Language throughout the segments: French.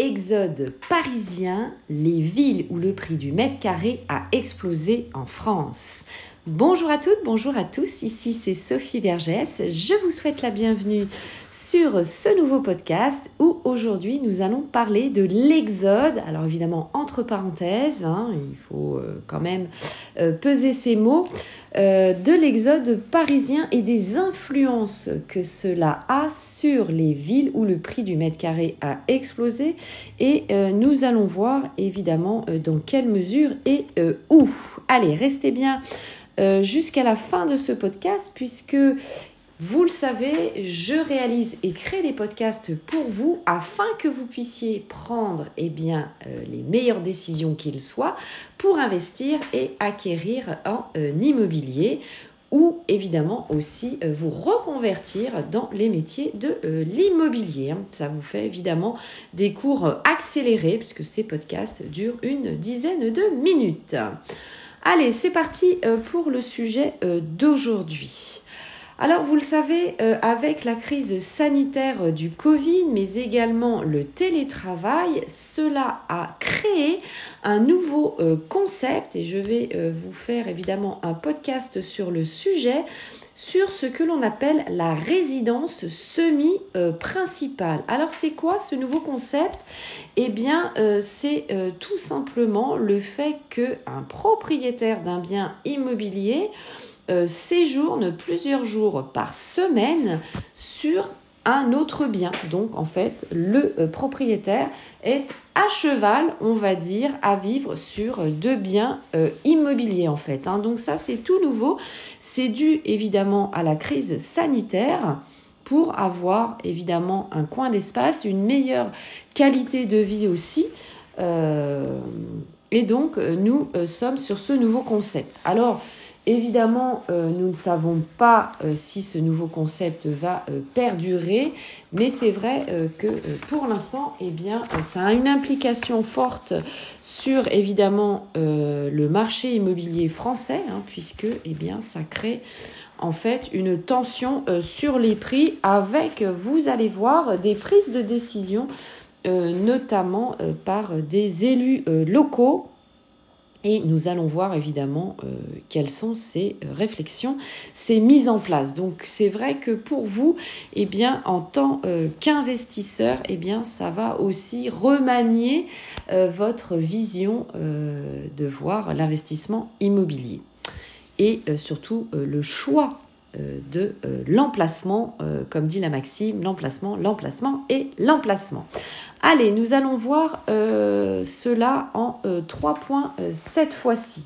exode parisien, les villes où le prix du mètre carré a explosé en France. Bonjour à toutes, bonjour à tous, ici c'est Sophie Vergès. Je vous souhaite la bienvenue sur ce nouveau podcast où aujourd'hui nous allons parler de l'exode. Alors évidemment entre parenthèses, hein, il faut euh, quand même euh, peser ces mots, euh, de l'exode parisien et des influences que cela a sur les villes où le prix du mètre carré a explosé et nous allons voir évidemment dans quelle mesure et où. Allez, restez bien euh, jusqu'à la fin de ce podcast puisque vous le savez, je réalise et crée des podcasts pour vous afin que vous puissiez prendre eh bien, euh, les meilleures décisions qu'ils soient pour investir et acquérir en euh, immobilier ou évidemment aussi vous reconvertir dans les métiers de l'immobilier. Hein. Ça vous fait évidemment des cours accélérés puisque ces podcasts durent une dizaine de minutes. Allez, c'est parti euh, pour le sujet euh, d'aujourd'hui. Alors, vous le savez, euh, avec la crise sanitaire du Covid, mais également le télétravail, cela a créé un nouveau concept et je vais vous faire évidemment un podcast sur le sujet sur ce que l'on appelle la résidence semi-principale. Alors c'est quoi ce nouveau concept? Eh bien euh, c'est euh, tout simplement le fait qu'un propriétaire d'un bien immobilier euh, séjourne plusieurs jours par semaine sur un autre bien. Donc en fait, le euh, propriétaire est à cheval, on va dire, à vivre sur deux biens euh, immobiliers en fait. Hein. Donc ça, c'est tout nouveau. C'est dû évidemment à la crise sanitaire pour avoir évidemment un coin d'espace, une meilleure qualité de vie aussi. Et donc, nous sommes sur ce nouveau concept. Alors, Évidemment, euh, nous ne savons pas euh, si ce nouveau concept va euh, perdurer, mais c'est vrai que pour l'instant, eh bien, ça a une implication forte sur évidemment le marché immobilier français, hein, puisque eh bien, ça crée en fait une tension sur les prix avec, vous allez voir, des prises de décision, notamment par des élus locaux et nous allons voir évidemment euh, quelles sont ces euh, réflexions, ces mises en place. Donc c'est vrai que pour vous, eh bien, en tant euh, qu'investisseur, eh bien, ça va aussi remanier votre vision de voir l'investissement immobilier et surtout le choix de euh, l'emplacement, euh, comme dit la maxime, l'emplacement, l'emplacement et l'emplacement. Allez, nous allons voir cela en trois points cette fois-ci.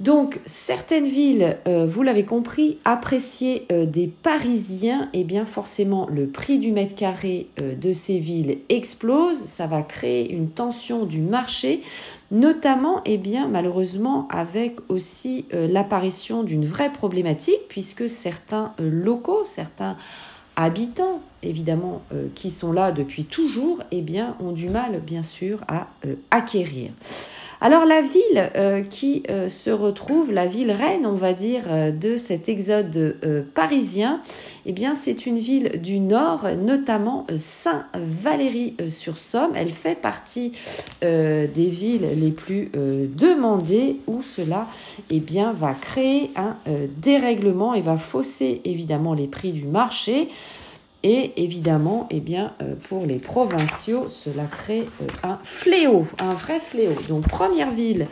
Donc, certaines villes, vous l'avez compris, appréciées des Parisiens, et eh bien forcément le prix du mètre carré de ces villes explose. Ça va créer une tension du marché notamment et eh bien malheureusement avec aussi euh, l'apparition d'une vraie problématique puisque certains euh, locaux, certains habitants évidemment euh, qui sont là depuis toujours eh bien ont du mal bien sûr à acquérir. Alors la ville euh, qui euh, se retrouve, la ville reine, on va dire, euh, de cet exode parisien, eh bien c'est une ville du Nord, notamment Saint-Valéry-sur-Somme. Elle fait partie des villes les plus demandées où cela eh bien, va créer un dérèglement et va fausser évidemment les prix du marché. Et évidemment, eh bien, euh, pour les provinciaux, cela crée euh, un fléau, un vrai fléau. Donc, première ville,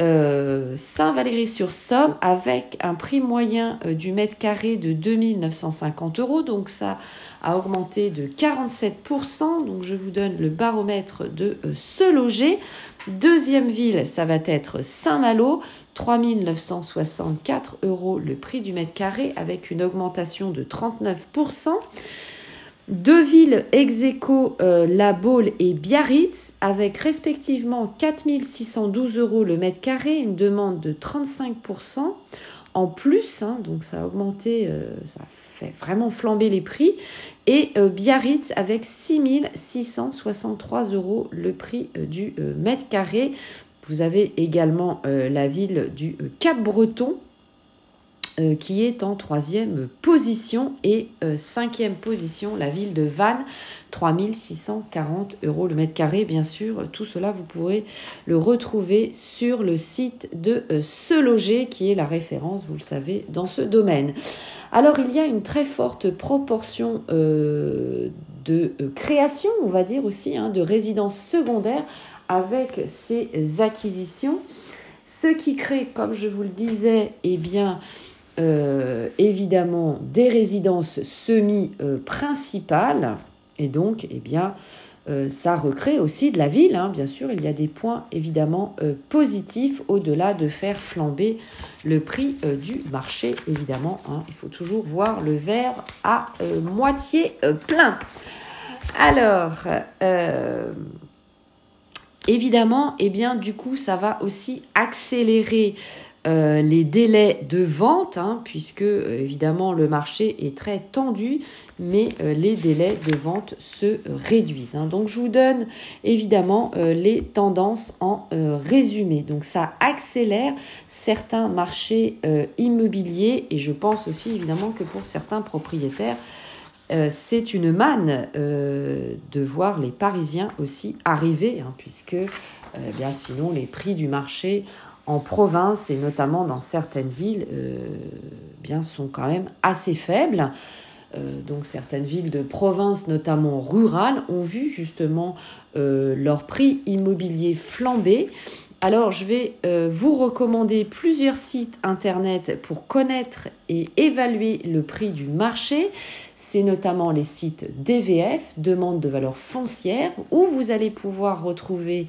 euh, Saint-Valéry-sur-Somme, avec un prix moyen du mètre carré de 2950 euros. Donc, ça a augmenté de 47%. Donc, je vous donne le baromètre de se loger. Deuxième ville, ça va être Saint-Malo, 3964 euros le prix du mètre carré avec une augmentation de 39%. Deux villes ex euh, La Baule et Biarritz, avec respectivement 4612 euros le mètre carré, une demande de 35% en plus, hein, donc ça a augmenté, euh, ça fait vraiment flamber les prix. Et euh, Biarritz avec 6663 euros le prix du mètre carré. Vous avez également la ville du Cap-Breton euh, qui est en troisième position et euh, cinquième position la ville de Vannes, 3640 euros le mètre carré. Bien sûr, tout cela, vous pourrez le retrouver sur le site de euh, Se Loger, qui est la référence, vous le savez, dans ce domaine. Alors, il y a une très forte proportion de création, on va dire aussi, hein, de résidences secondaires avec ces acquisitions. Ce qui crée, comme je vous le disais, eh bien, euh, évidemment des résidences semi-principales. et donc, eh bien, euh, ça recrée aussi de la ville. Hein. Bien sûr, il y a des points évidemment euh, positifs au-delà de faire flamber le prix du marché. Évidemment, hein. il faut toujours voir le verre à moitié plein. Alors, évidemment, eh bien, du coup, ça va aussi accélérer euh, les délais de vente, hein, puisque euh, évidemment le marché est très tendu, mais euh, les délais de vente se réduisent. Hein. Donc je vous donne évidemment les tendances en résumé. Donc ça accélère certains marchés immobiliers et je pense aussi évidemment que pour certains propriétaires, c'est une manne de voir les Parisiens aussi arriver, hein, puisque bien sinon les prix du marché en province et notamment dans certaines villes euh, bien sont quand même assez faibles. Euh, donc certaines villes de province, notamment rurales, ont vu justement euh, leur prix immobilier flamber. Alors je vais vous recommander plusieurs sites internet pour connaître et évaluer le prix du marché. C'est notamment les sites DVF, demande de valeur foncière, où vous allez pouvoir retrouver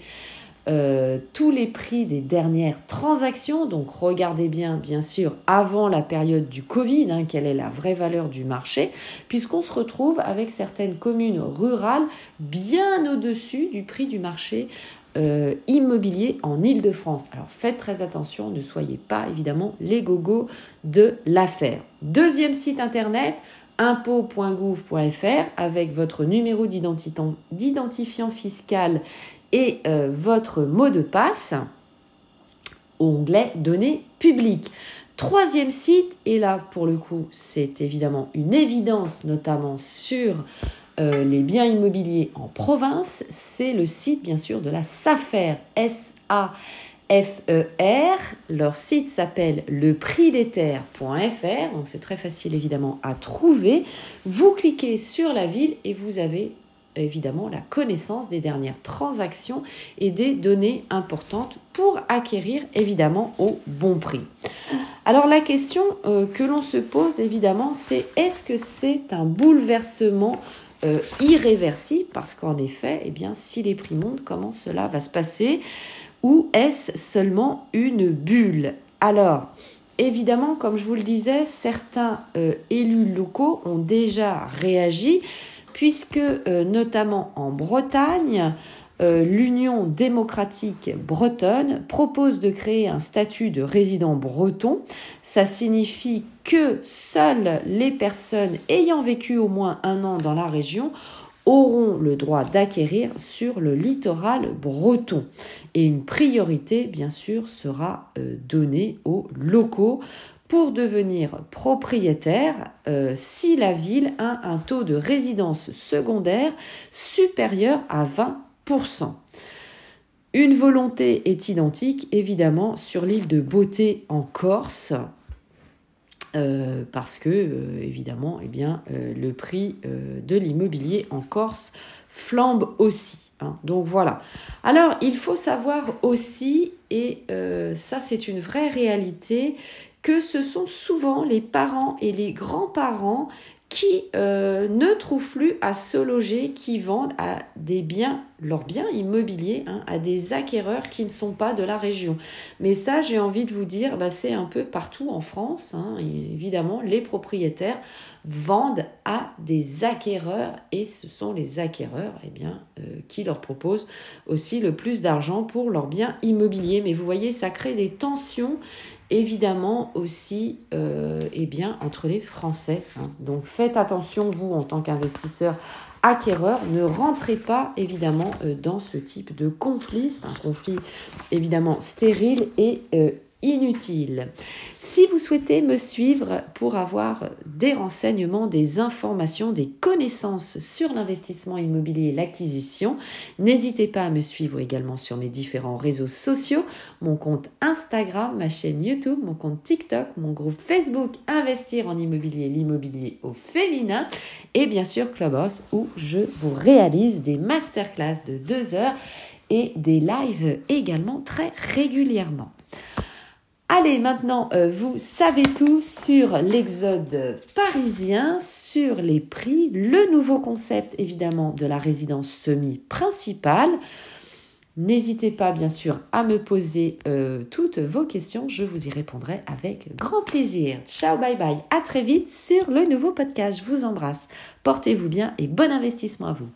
euh, tous les prix des dernières transactions. Donc regardez bien, bien sûr, avant la période du Covid, hein, quelle est la vraie valeur du marché, puisqu'on se retrouve avec certaines communes rurales bien au-dessus du prix du marché euh, immobilier en Ile-de-France. Alors faites très attention, ne soyez pas évidemment les gogos de l'affaire. Deuxième site internet, impôt.gouv.fr avec votre numéro d'identifiant fiscal euh, votre mot de passe, onglet données publiques. Troisième site, et là pour le coup c'est évidemment une évidence notamment sur euh, les biens immobiliers en province, c'est le site bien sûr de la SAFER, S-A. F-E-R, leur site s'appelle leprixdesterres.fr, donc c'est très facile évidemment à trouver. Vous cliquez sur la ville et vous avez évidemment la connaissance des dernières transactions et des données importantes pour acquérir évidemment au bon prix. Alors la question euh, que l'on se pose évidemment c'est est-ce que c'est un bouleversement euh, irréversible? Parce qu'en effet, eh bien, si les prix montent, comment cela va se passer? Ou est-ce seulement une bulle? Alors, évidemment, comme je vous le disais, certains euh, élus locaux ont déjà réagi puisque euh, notamment en Bretagne, euh, l'Union démocratique bretonne propose de créer un statut de résident breton. Ça signifie que seules les personnes ayant vécu au moins un an dans la région auront le droit d'acquérir sur le littoral breton. Et une priorité, bien sûr, sera euh, donnée aux locaux pour devenir propriétaire euh, si la ville a un taux de résidence secondaire supérieur à 20%. Une volonté est identique évidemment sur l'île de Beauté en Corse. Euh, parce que euh, évidemment eh bien, le prix de l'immobilier en Corse flambe aussi. Hein. Donc voilà. Alors il faut savoir aussi, et ça c'est une vraie réalité, que ce sont souvent les parents et les grands-parents qui euh, ne trouvent plus à se loger, qui vendent à des biens, leurs biens immobiliers, hein, à des acquéreurs qui ne sont pas de la région. Mais ça, j'ai envie de vous dire, bah, c'est un peu partout en France. Hein, évidemment, les propriétaires vendent à des acquéreurs et ce sont les acquéreurs eh euh, qui leur proposent aussi le plus d'argent pour leurs biens immobiliers. Mais vous voyez, ça crée des tensions évidemment aussi euh, eh bien, entre les Français. Hein. Donc faites attention, vous, en tant qu'investisseur acquéreur, ne rentrez pas évidemment euh, dans ce type de conflit. C'est un conflit évidemment stérile et euh, inutile. Si vous souhaitez me suivre pour avoir des renseignements, des informations, des connaissances sur l'investissement immobilier et l'acquisition, n'hésitez pas à me suivre également sur mes différents réseaux sociaux, mon compte Instagram, ma chaîne YouTube, mon compte TikTok, mon groupe Facebook Investir en immobilier, l'immobilier au féminin et bien sûr Clubhouse où je vous réalise des masterclass de deux heures et des lives également très régulièrement. Allez, maintenant, euh, vous savez tout sur l'exode parisien, sur les prix, le nouveau concept évidemment de la résidence semi-principale. N'hésitez pas bien sûr à me poser euh, toutes vos questions, je vous y répondrai avec grand plaisir. Ciao, bye bye, à très vite sur le nouveau podcast. Je vous embrasse, portez-vous bien et bon investissement à vous.